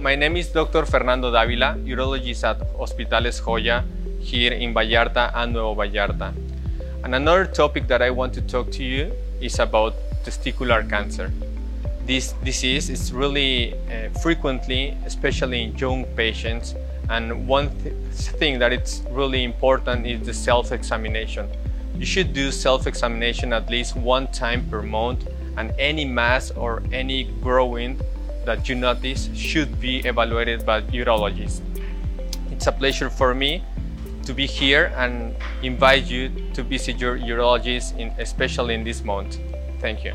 my name is Dr. Fernando Davila, urologist at Hospitales Joya here in Vallarta and Nuevo Vallarta. And another topic that I want to talk to you is about testicular cancer. This disease is really uh, frequently, especially in young patients, and one th thing that it's really important is the self-examination. You should do self-examination at least one time per month and any mass or any growing that you notice should be evaluated by urologists. It's a pleasure for me to be here and invite you to visit your urologist, in, especially in this month. Thank you.